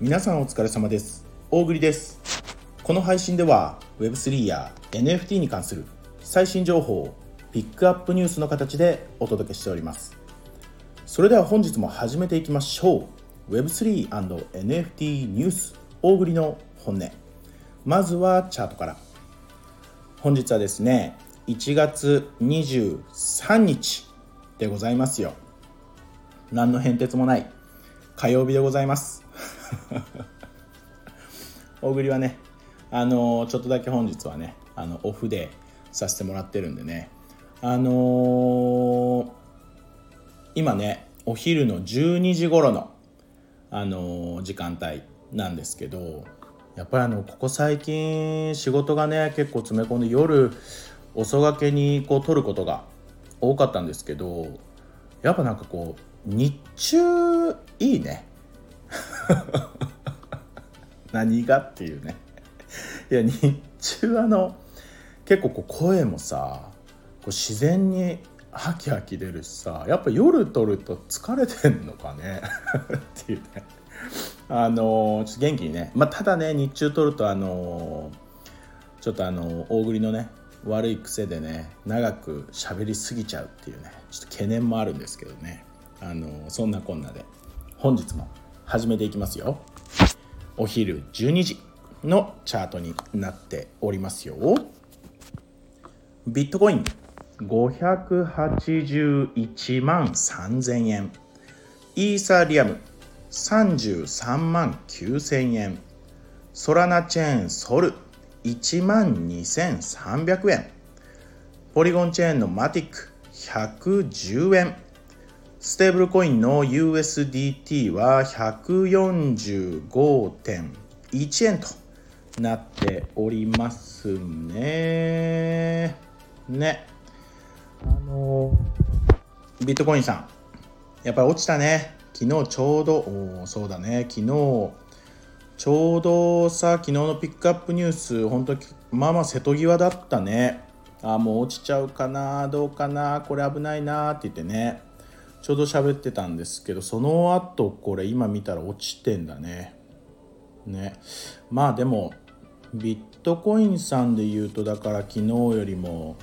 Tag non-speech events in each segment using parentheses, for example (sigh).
皆さんお疲れ様です。大栗です。この配信では Web3 や NFT に関する最新情報をピックアップニュースの形でお届けしております。それでは本日も始めていきましょう。Web3&NFT ニュース大栗の本音。まずはチャートから。本日はですね1月23日でございますよ。何の変哲もない火曜日でございます。(laughs) 大栗はねあのちょっとだけ本日はねあのオフでさせてもらってるんでね。あのー、今ねお昼の12時頃のあのー、時間帯なんですけどやっぱりあのここ最近仕事がね結構詰め込んで夜遅がけにこう撮ることが多かったんですけどやっぱなんかこう日中いいね。何がっていうね。いや日中あの結構こう声もさこう自然にハキハキ出るしさやっぱ夜撮ると疲れてんのかね。っていうね。あのちょっと元気にね。まあただね日中撮るとあのちょっとあの大栗のね悪い癖でね長く喋りすぎちゃうっていうね。ちょっと懸念もあるんですけどね。あのそんなこんなで。本日も始めていきますよ。お昼12時のチャートになっておりますよ。ビットコイン581万3000円。イーサリアム33万9000円。ソラナチェーンソル1万2300円。ポリゴンチェーンのマティック110円。ステーブルコインの USDT は145.1円となっておりますね。ね。あのビットコインさん、やっぱり落ちたね。昨日ちょうど、そうだね、昨日、ちょうどさ、昨日のピックアップニュース、本当まあまあ瀬戸際だったね。あ、もう落ちちゃうかな、どうかな、これ危ないなって言ってね。ちょうど喋ってたんですけどその後これ今見たら落ちてんだね。ね。まあでもビットコインさんで言うとだから昨日よりも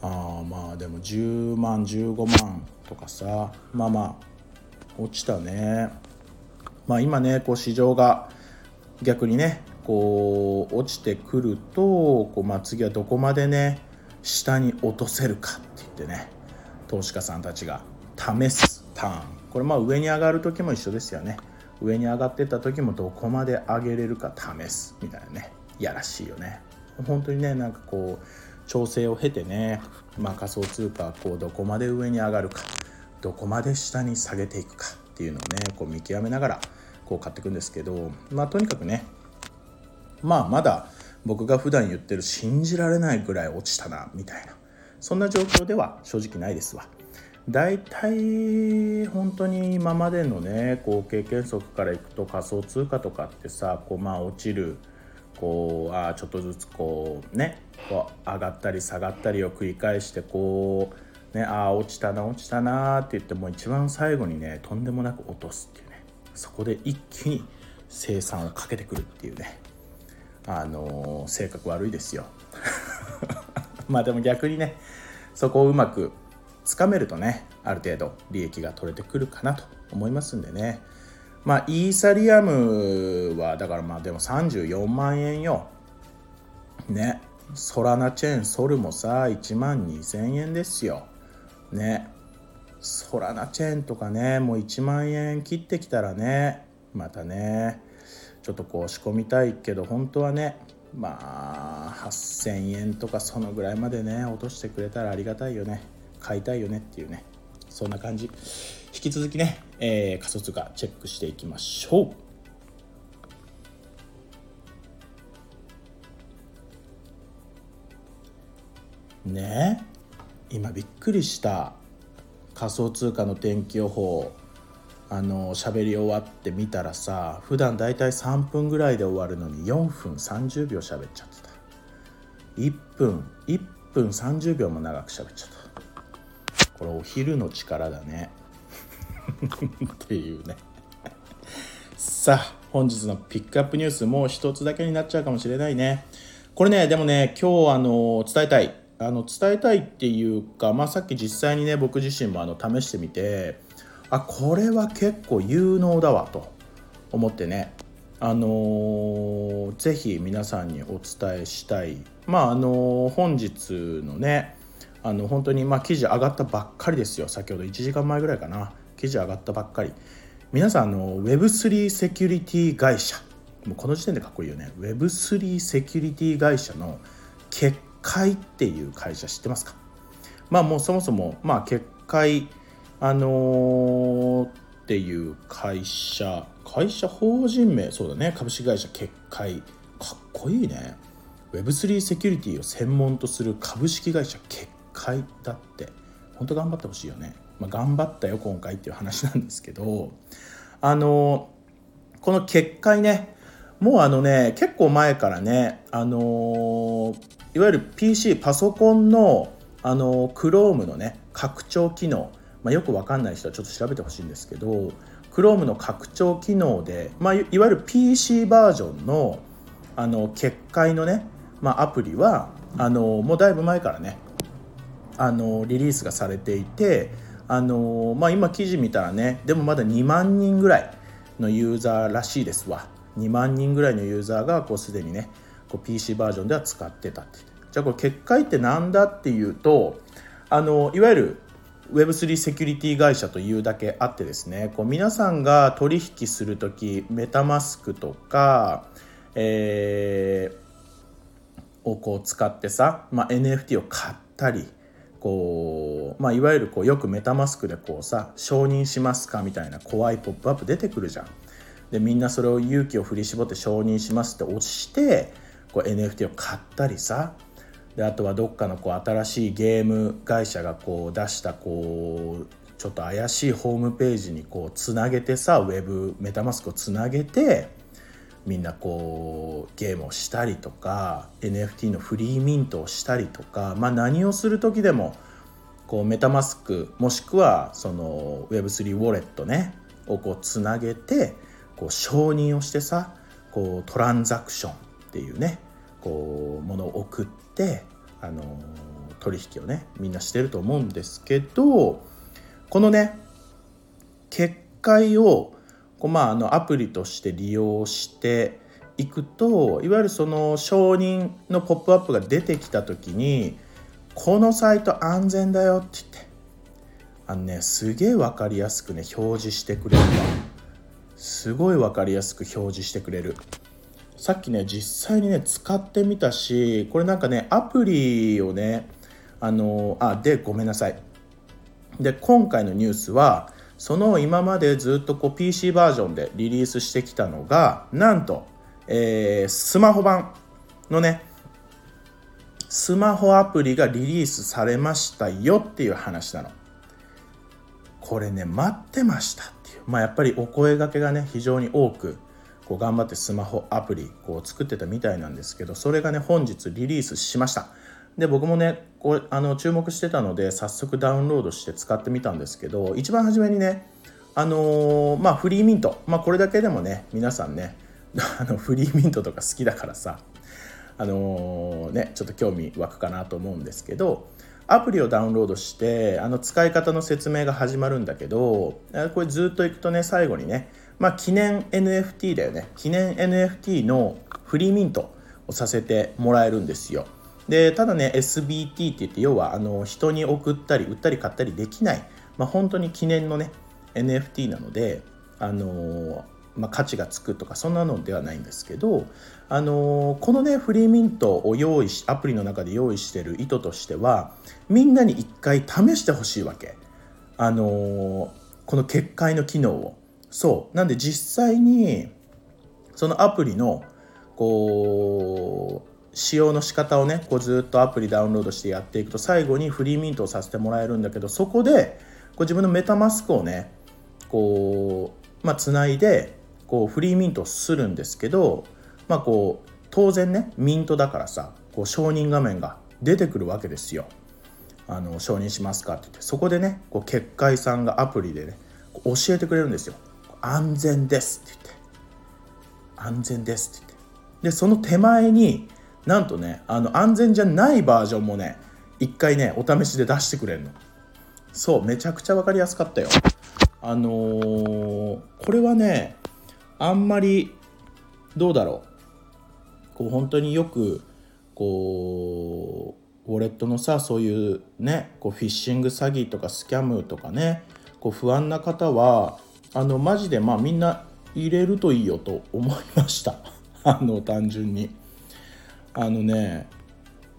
あまあでも10万15万とかさ。まあまあ落ちたね。まあ今ねこう市場が逆にねこう落ちてくるとこう、まあ、次はどこまでね下に落とせるかって言ってね投資家さんたちが。試すターン。これまあ上に上がる時も一緒ですよね。上に上がってった時もどこまで上げれるか試すみたいなね。いやらしいよね。本当にねなんかこう調整を経てね、まあ、仮想通貨こうどこまで上に上がるかどこまで下に下げていくかっていうのをねこう見極めながらこう買っていくんですけどまあとにかくねまあまだ僕が普段言ってる信じられないぐらい落ちたなみたいな。そんな状況では正直ないですわ。大体本当に今までのねこう経験則からいくと仮想通貨とかってさこうまあ落ちるこうあちょっとずつこうねこう上がったり下がったりを繰り返してこうねああ落ちたな落ちたなって言っても一番最後にねとんでもなく落とすっていうね。そこで一気に生産をかけてくるっていうね。あのー、性格悪いですよ。(laughs) まあでも逆にねそこをうまくつかめるとねある程度利益が取れてくるかなと思いますんでね。まあイーサリアムはだからまあでも34万円よ。ね。ソラナチェーンソルもさ1万2000円ですよ。ね。ソラナチェーンとかねもう1万円切ってきたらねまたねちょっとこう仕込みたいけど本当はねまあ8000円とかそのぐらいまでね落としてくれたらありがたいよね。買いたいよねっていうねそんな感じ。引き続きね、えー、仮想通貨チェックしていきましょう。ね今びっくりした。仮想通貨の天気予報。あの喋り終わってみたらさ普段だいたい3分ぐらいで終わるのに4分30秒喋っちゃってた。1分1分30秒も長く喋っちゃった。これお昼の力だね。っていうね。さあ本日のピックアップニュースもう一つだけになっちゃうかもしれないね。これねでもね今日あの伝えたい。あの伝えたいっていうか、まあ、さっき実際にね僕自身もあの試してみてあこれは結構有能だわと思ってね。あのー、ぜひ皆さんにお伝えしたい。まああのー、本日のねあの本当にまあ記事上がったばっかりですよ。先ほど1時間前ぐらいかな。記事上がったばっかり。皆さんあの Web3 セキュリティ会社。もうこの時点でかっこいいよね。Web3 セキュリティ会社の結界っていう会社知ってますか？まあもうそもそもまあ結界あのー、っていう会社。会社法人名そうだね。株式会社結界。かっこいいね。Web3 セキュリティを専門とする株式会社結界だって。本当頑張ってほしいよね、まあ、頑張ったよ今回っていう話なんですけど。あのこの結界ねもうあのね結構前からねあのいわゆる PC パソコンのあの Chrome のね拡張機能、まあ、よくわかんない人はちょっと調べてほしいんですけど Chrome の拡張機能で、まあ、いわゆる PC バージョンのあの結界のね、まあ、アプリはあのもうだいぶ前からねあのリリースがされていてあのまあ、今記事見たらねでもまだ2万人ぐらいのユーザーらしいですわ。2万人ぐらいのユーザーがこうすでにねこう PC バージョンでは使ってたって。じゃあこれ結界って何だっていうとあのいわゆる Web3 セキュリティ会社というだけあってですねこう皆さんが取引する時メタマスクとか、えー、をこう使ってさ、まあ、NFT を買ったりこう、まあ、いわゆるこうよくメタマスクでこうさ承認しますかみたいな怖いポップアップ出てくるじゃん。でみんなそれを勇気を振り絞って承認しますって押してこう NFT を買ったりさであとはどっかのこう新しいゲーム会社がこう出したこうちょっと怪しいホームページにこうつなげてさウェブメタマスクをつなげてみんなこうゲームをしたりとか NFT のフリーミントをしたりとか、まあ、何をする時でもこうメタマスクもしくはその Web3 ウォレットねをこうつなげてこう承認をしてさこうトランザクションっていうねこうものを送ってあの取引をねみんなしてると思うんですけどこのね結界をこうまあ、あのアプリとして利用していくといわゆるその承認のポップアップが出てきた時にこのサイト安全だよって言ってあのねすげえ分かりやすくね表示してくれるわすごい分かりやすく表示してくれる。さっきね実際にね使ってみたしこれなんかねアプリをねあのあでごめんなさい。で今回のニュースはその今までずっとこう PC バージョンでリリースしてきたのがなんと、えー、スマホ版のねスマホアプリがリリースされましたよっていう話なの。これね待ってましたっていう。まあやっぱりお声がけがね非常に多くこう頑張ってスマホアプリこう作ってたみたいなんですけどそれがね本日リリースしました。で僕もねこれあの注目してたので早速ダウンロードして使ってみたんですけど一番初めにねあのー、まあフリーミント。まあこれだけでもね皆さんね (laughs) あのフリーミントとか好きだからさあのー、ねちょっと興味湧くかなと思うんですけどアプリをダウンロードしてあの使い方の説明が始まるんだけどこれずっといくとね最後にねまあ記念 NFT だよね。記念 NFT のフリーミントをさせてもらえるんですよ。でただね SBT って言って要はあの人に送ったり売ったり買ったりできない、まあ、本当に記念のね NFT なのであのまあ、価値がつくとかそんなのではないんですけど、あのこのねフリーミントを用意しアプリの中で用意してる意図としてはみんなに一回試してほしいわけ、あのこの結界の機能を。そう。なんで実際にそのアプリのこう使用の仕方をねこうずっとアプリダウンロードしてやっていくと最後にフリーミントをさせてもらえるんだけどそこでこう自分のメタマスクをねこうまあつないでこうフリーミントするんですけどまあこう当然ねミントだからさこう承認画面が出てくるわけですよ。あの承認しますかって言ってそこでねこう結界さんがアプリでね教えてくれるんですよ。安全ですって言って安全ですって言ってでその手前になんとねあの安全じゃないバージョンもね一回ねお試しで出してくれるの。そうめちゃくちゃ分かりやすかったよ。あのー、これはねあんまりどうだろう。こう本当によくこうウォレットのさそういうねこうフィッシング詐欺とかスキャムとかねこう不安な方はあのマジでまあみんな入れるといいよと思いました。(laughs) あの単純に。あのね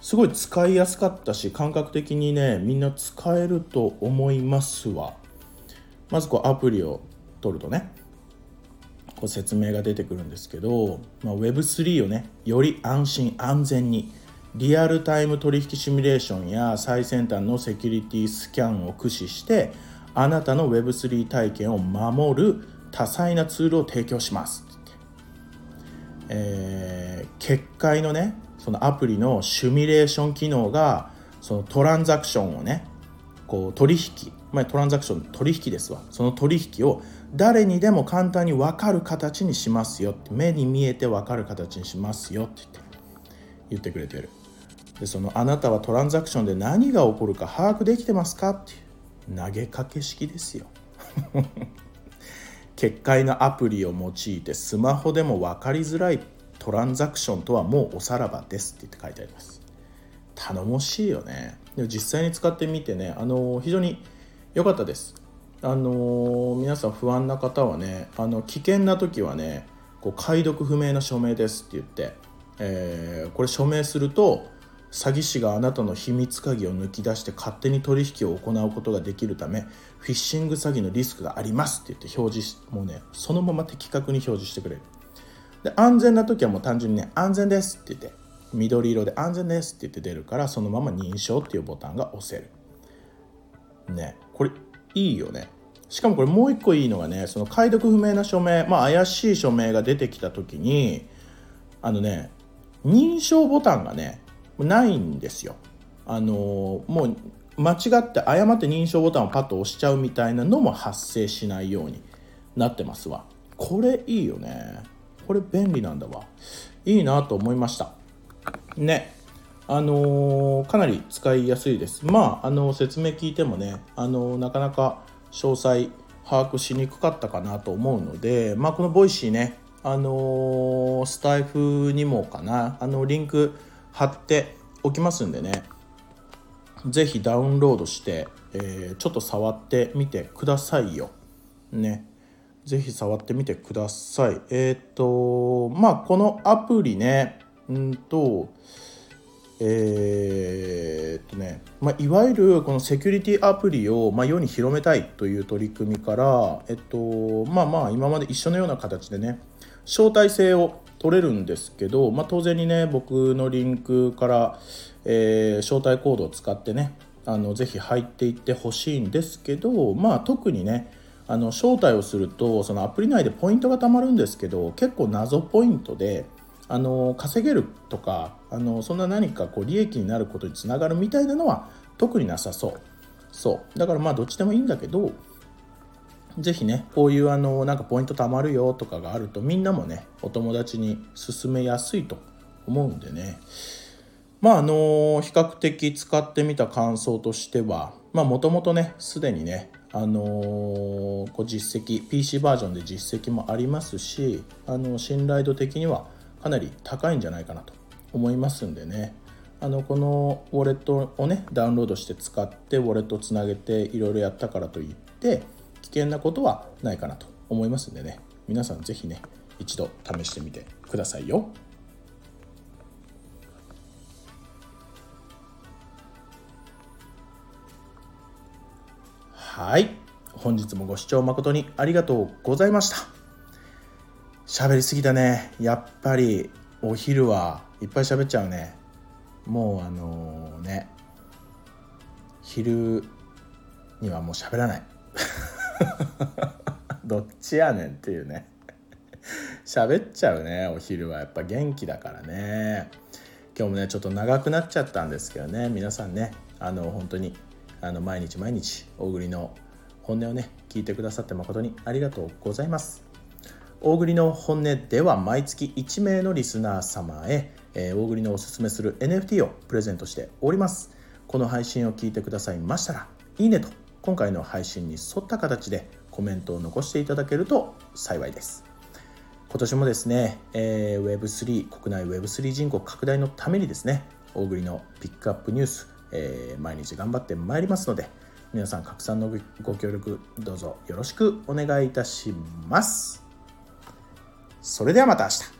すごい使いやすかったし感覚的にねみんな使えると思いますわ。まずこうアプリを取るとねこう説明が出てくるんですけど、まあ、Web3 をねより安心安全にリアルタイム取引シミュレーションや最先端のセキュリティスキャンを駆使してあなたの Web3 体験を守る多彩なツールを提供します。えー、結界のねそのアプリのシミュレーション機能がそのトランザクションをねこう取引、まあ、トランザクション取引ですわ。その取引を誰にでも簡単に分かる形にしますよって目に見えて分かる形にしますよって言って言ってくれてる。でそのあなたはトランザクションで何が起こるか把握できてますかっていう投げかけ式ですよ。結界のアプリを用いてスマホでも分かりづらいトランザクションとはもうおさらばですって言って書いてあります。頼もしいよね。でも実際に使ってみてねあの非常に良かったです。あの皆さん不安な方はねあの危険な時はねこう解読不明な署名ですって言って、えー、これ署名すると詐欺師があなたの秘密鍵を抜き出して勝手に取引を行うことができるためフィッシング詐欺のリスクがありますって言って表示もうねそのまま的確に表示してくれる。で安全な時はもう単純にね安全ですって言って緑色で安全ですって言って出るからそのまま認証っていうボタンが押せる。ねこれいいよね。しかもこれもう一個いいのがねその解読不明な署名まあ怪しい署名が出てきた時にあのね認証ボタンがねないんですよ。あのもう間違って誤って認証ボタンをパッと押しちゃうみたいなのも発生しないようになってますわ。これいいよね。これ便利なんだわ。いいなと思いました。ね。あのー、かなり使いやすいです。まああの説明聞いてもねあの、なかなか詳細把握しにくかったかなと思うのでまあこのボイシーねあのー、スタイフにもかなあのリンク貼っておきますんでね是非ダウンロードして、えー、ちょっと触ってみてくださいよ。ね。是非触ってみてください。えっ、ー、とまあこのアプリねうんとえー、っとね、まあ、いわゆるこのセキュリティアプリを、まあ、世に広めたいという取り組みから、えっと、まあまあ今まで一緒のような形でね招待制を取れるんですけど、まあ、当然にね僕のリンクから、えー、招待コードを使ってねあのぜひ入っていってほしいんですけど、まあ、特にねあの招待をするとそのアプリ内でポイントがたまるんですけど結構謎ポイントであの稼げるとかあのそんな何かこう利益になることにつながるみたいなのは特になさそう。そう。だからまあどっちでもいいんだけどぜひねこういうあのなんかポイント貯まるよとかがあるとみんなもねお友達に勧めやすいと。思うんでね。まああの比較的使ってみた感想としてはまあもともとねすでにねあのこう実績 PC バージョンで実績もありますしあの信頼度的にはかなり高いんじゃないかなと思いますんでね。あのこのウォレットをねダウンロードして使ってウォレットをつなげていろいろやったからといって危険なことはないかなと思いますんでね。皆さん是非ね一度試してみてくださいよ。はい。本日もご視聴誠にありがとうございました。喋りすぎたね。やっぱりお昼はいっぱい喋っちゃうね。もうあのね昼にはもう喋らない。(laughs) (laughs) どっちやねんっていうね。喋っちゃうねお昼はやっぱ元気だからね。今日もねちょっと長くなっちゃったんですけどね。皆さんねあの本当にあの毎日毎日大栗の本音をね聞いてくださって誠にありがとうございます。大栗の本音では毎月1名のリスナー様へ、えー、大栗のおすすめする NFT をプレゼントしております。この配信を聞いてくださいましたらいいねと今回の配信に沿った形でコメントを残していただけると幸いです。今年もですね、えー、Web3 国内 Web3 人口拡大のためにですね大栗のピックアップニュース、えー、毎日頑張ってまいりますので皆さん拡散のご協力どうぞよろしくお願いいたします。それではまた明日。